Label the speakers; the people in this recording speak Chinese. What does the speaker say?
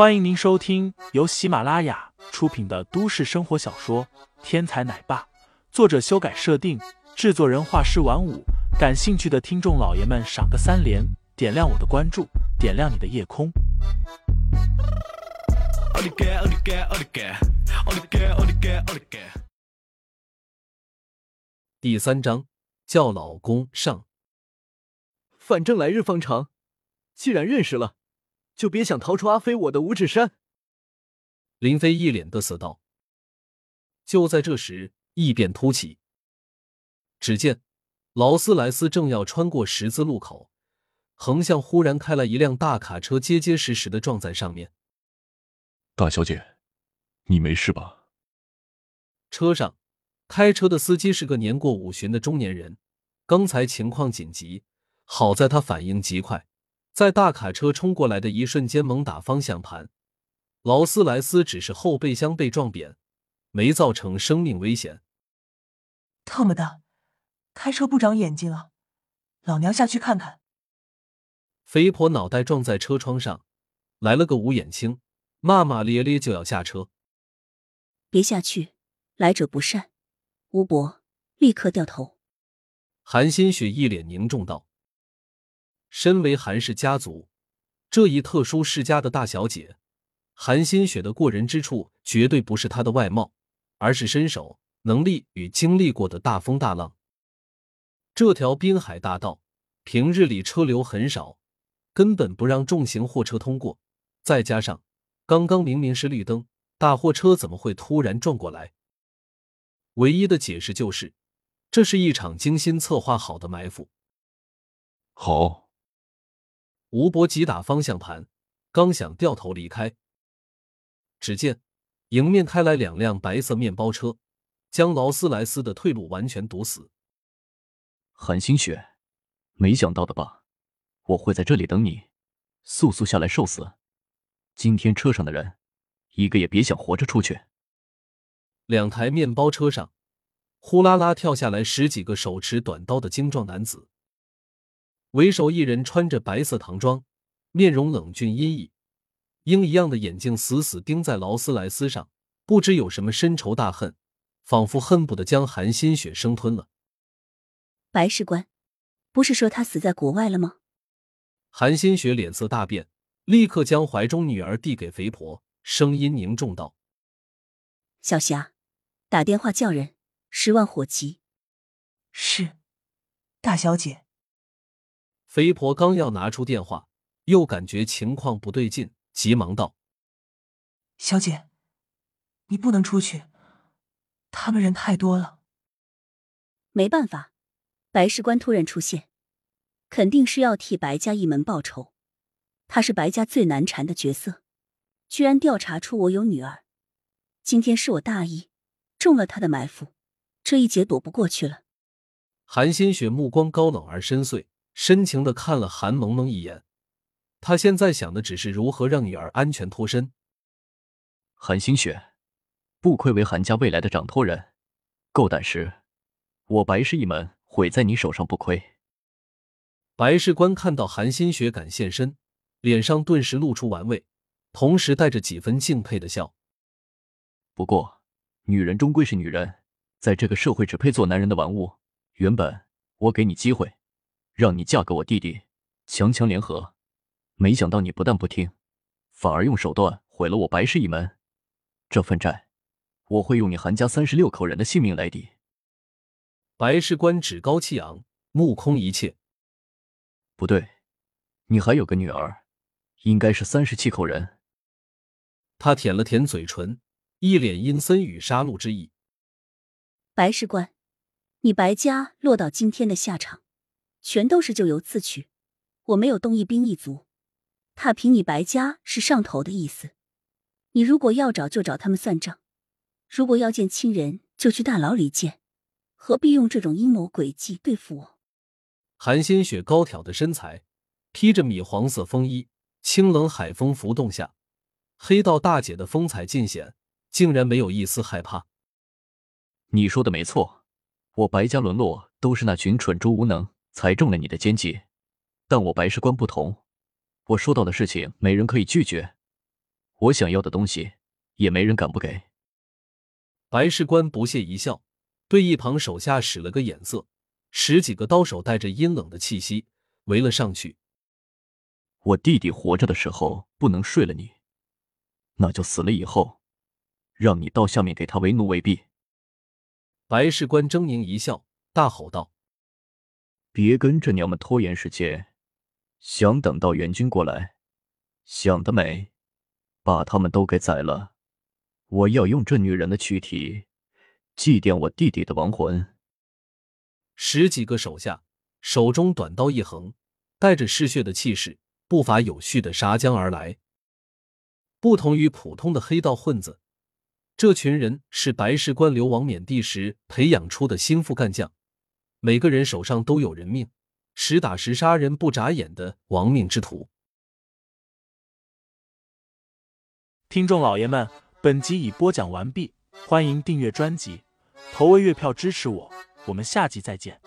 Speaker 1: 欢迎您收听由喜马拉雅出品的都市生活小说《天才奶爸》，作者修改设定，制作人画师晚舞。感兴趣的听众老爷们，赏个三连，点亮我的关注，点亮你的夜空。
Speaker 2: 第三章叫老公上。
Speaker 3: 反正来日方长，既然认识了。就别想逃出阿飞我的五指山。
Speaker 2: 林飞一脸的色道。就在这时，异变突起。只见劳斯莱斯正要穿过十字路口，横向忽然开来一辆大卡车，结结实实的撞在上面。
Speaker 4: 大小姐，你没事吧？
Speaker 2: 车上开车的司机是个年过五旬的中年人，刚才情况紧急，好在他反应极快。在大卡车冲过来的一瞬间，猛打方向盘。劳斯莱斯只是后备箱被撞扁，没造成生命危险。
Speaker 5: 特么的，开车不长眼睛啊！老娘下去看看。
Speaker 2: 肥婆脑袋撞在车窗上，来了个五眼青，骂骂咧咧就要下车。
Speaker 6: 别下去，来者不善。吴伯，立刻掉头。
Speaker 2: 韩新雪一脸凝重道。身为韩氏家族这一特殊世家的大小姐，韩新雪的过人之处绝对不是她的外貌，而是身手、能力与经历过的大风大浪。这条滨海大道平日里车流很少，根本不让重型货车通过。再加上刚刚明明是绿灯，大货车怎么会突然撞过来？唯一的解释就是，这是一场精心策划好的埋伏。
Speaker 4: 好。
Speaker 2: 吴伯急打方向盘，刚想掉头离开，只见迎面开来两辆白色面包车，将劳斯莱斯的退路完全堵死。
Speaker 7: 韩星雪，没想到的吧？我会在这里等你，速速下来受死！今天车上的人，一个也别想活着出去。
Speaker 2: 两台面包车上，呼啦啦跳下来十几个手持短刀的精壮男子。为首一人穿着白色唐装，面容冷峻阴翳，鹰一样的眼睛死死盯在劳斯莱斯上，不知有什么深仇大恨，仿佛恨不得将韩新雪生吞了。
Speaker 6: 白士官，不是说他死在国外了吗？
Speaker 2: 韩新雪脸色大变，立刻将怀中女儿递给肥婆，声音凝重道：“
Speaker 6: 小霞，打电话叫人，十万火急。”
Speaker 5: 是，大小姐。
Speaker 2: 肥婆刚要拿出电话，又感觉情况不对劲，急忙道：“
Speaker 5: 小姐，你不能出去，他们人太多了。”
Speaker 6: 没办法，白事官突然出现，肯定是要替白家一门报仇。他是白家最难缠的角色，居然调查出我有女儿。今天是我大意，中了他的埋伏，这一劫躲不过去了。
Speaker 2: 韩新雪目光高冷而深邃。深情的看了韩萌萌一眼，他现在想的只是如何让女儿安全脱身。
Speaker 7: 韩星雪，不愧为韩家未来的掌舵人，够胆识，我白氏一门毁在你手上不亏。
Speaker 2: 白士官看到韩新雪敢现身，脸上顿时露出玩味，同时带着几分敬佩的笑。
Speaker 7: 不过，女人终归是女人，在这个社会只配做男人的玩物。原本我给你机会。让你嫁给我弟弟，强强联合，没想到你不但不听，反而用手段毁了我白氏一门。这份债，我会用你韩家三十六口人的性命来抵。
Speaker 2: 白士官趾高气昂，目空一切。
Speaker 7: 不对，你还有个女儿，应该是三十七口人。
Speaker 2: 他舔了舔嘴唇，一脸阴森与杀戮之意。
Speaker 6: 白士官，你白家落到今天的下场。全都是咎由自取，我没有动一兵一卒，踏平你白家是上头的意思。你如果要找就找他们算账，如果要见亲人就去大牢里见，何必用这种阴谋诡计对付我？
Speaker 2: 韩新雪高挑的身材，披着米黄色风衣，清冷海风浮动下，黑道大姐的风采尽显，竟然没有一丝害怕。
Speaker 7: 你说的没错，我白家沦落都是那群蠢猪无能。才中了你的奸计，但我白世官不同，我说到的事情没人可以拒绝。我想要的东西，也没人敢不给。
Speaker 2: 白士官不屑一笑，对一旁手下使了个眼色，十几个刀手带着阴冷的气息围了上去。
Speaker 7: 我弟弟活着的时候不能睡了你，那就死了以后，让你到下面给他为奴为婢。
Speaker 2: 白士官狰狞一笑，大吼道：“
Speaker 7: 别跟这娘们拖延时间，想等到援军过来，想得美，把他们都给宰了。”我要用这女人的躯体祭奠我弟弟的亡魂。
Speaker 2: 十几个手下手中短刀一横，带着嗜血的气势，步伐有序的杀将而来。不同于普通的黑道混子，这群人是白石关流亡缅地时培养出的心腹干将，每个人手上都有人命，实打实杀人不眨眼的亡命之徒。
Speaker 1: 听众老爷们。本集已播讲完毕，欢迎订阅专辑，投喂月票支持我，我们下集再见。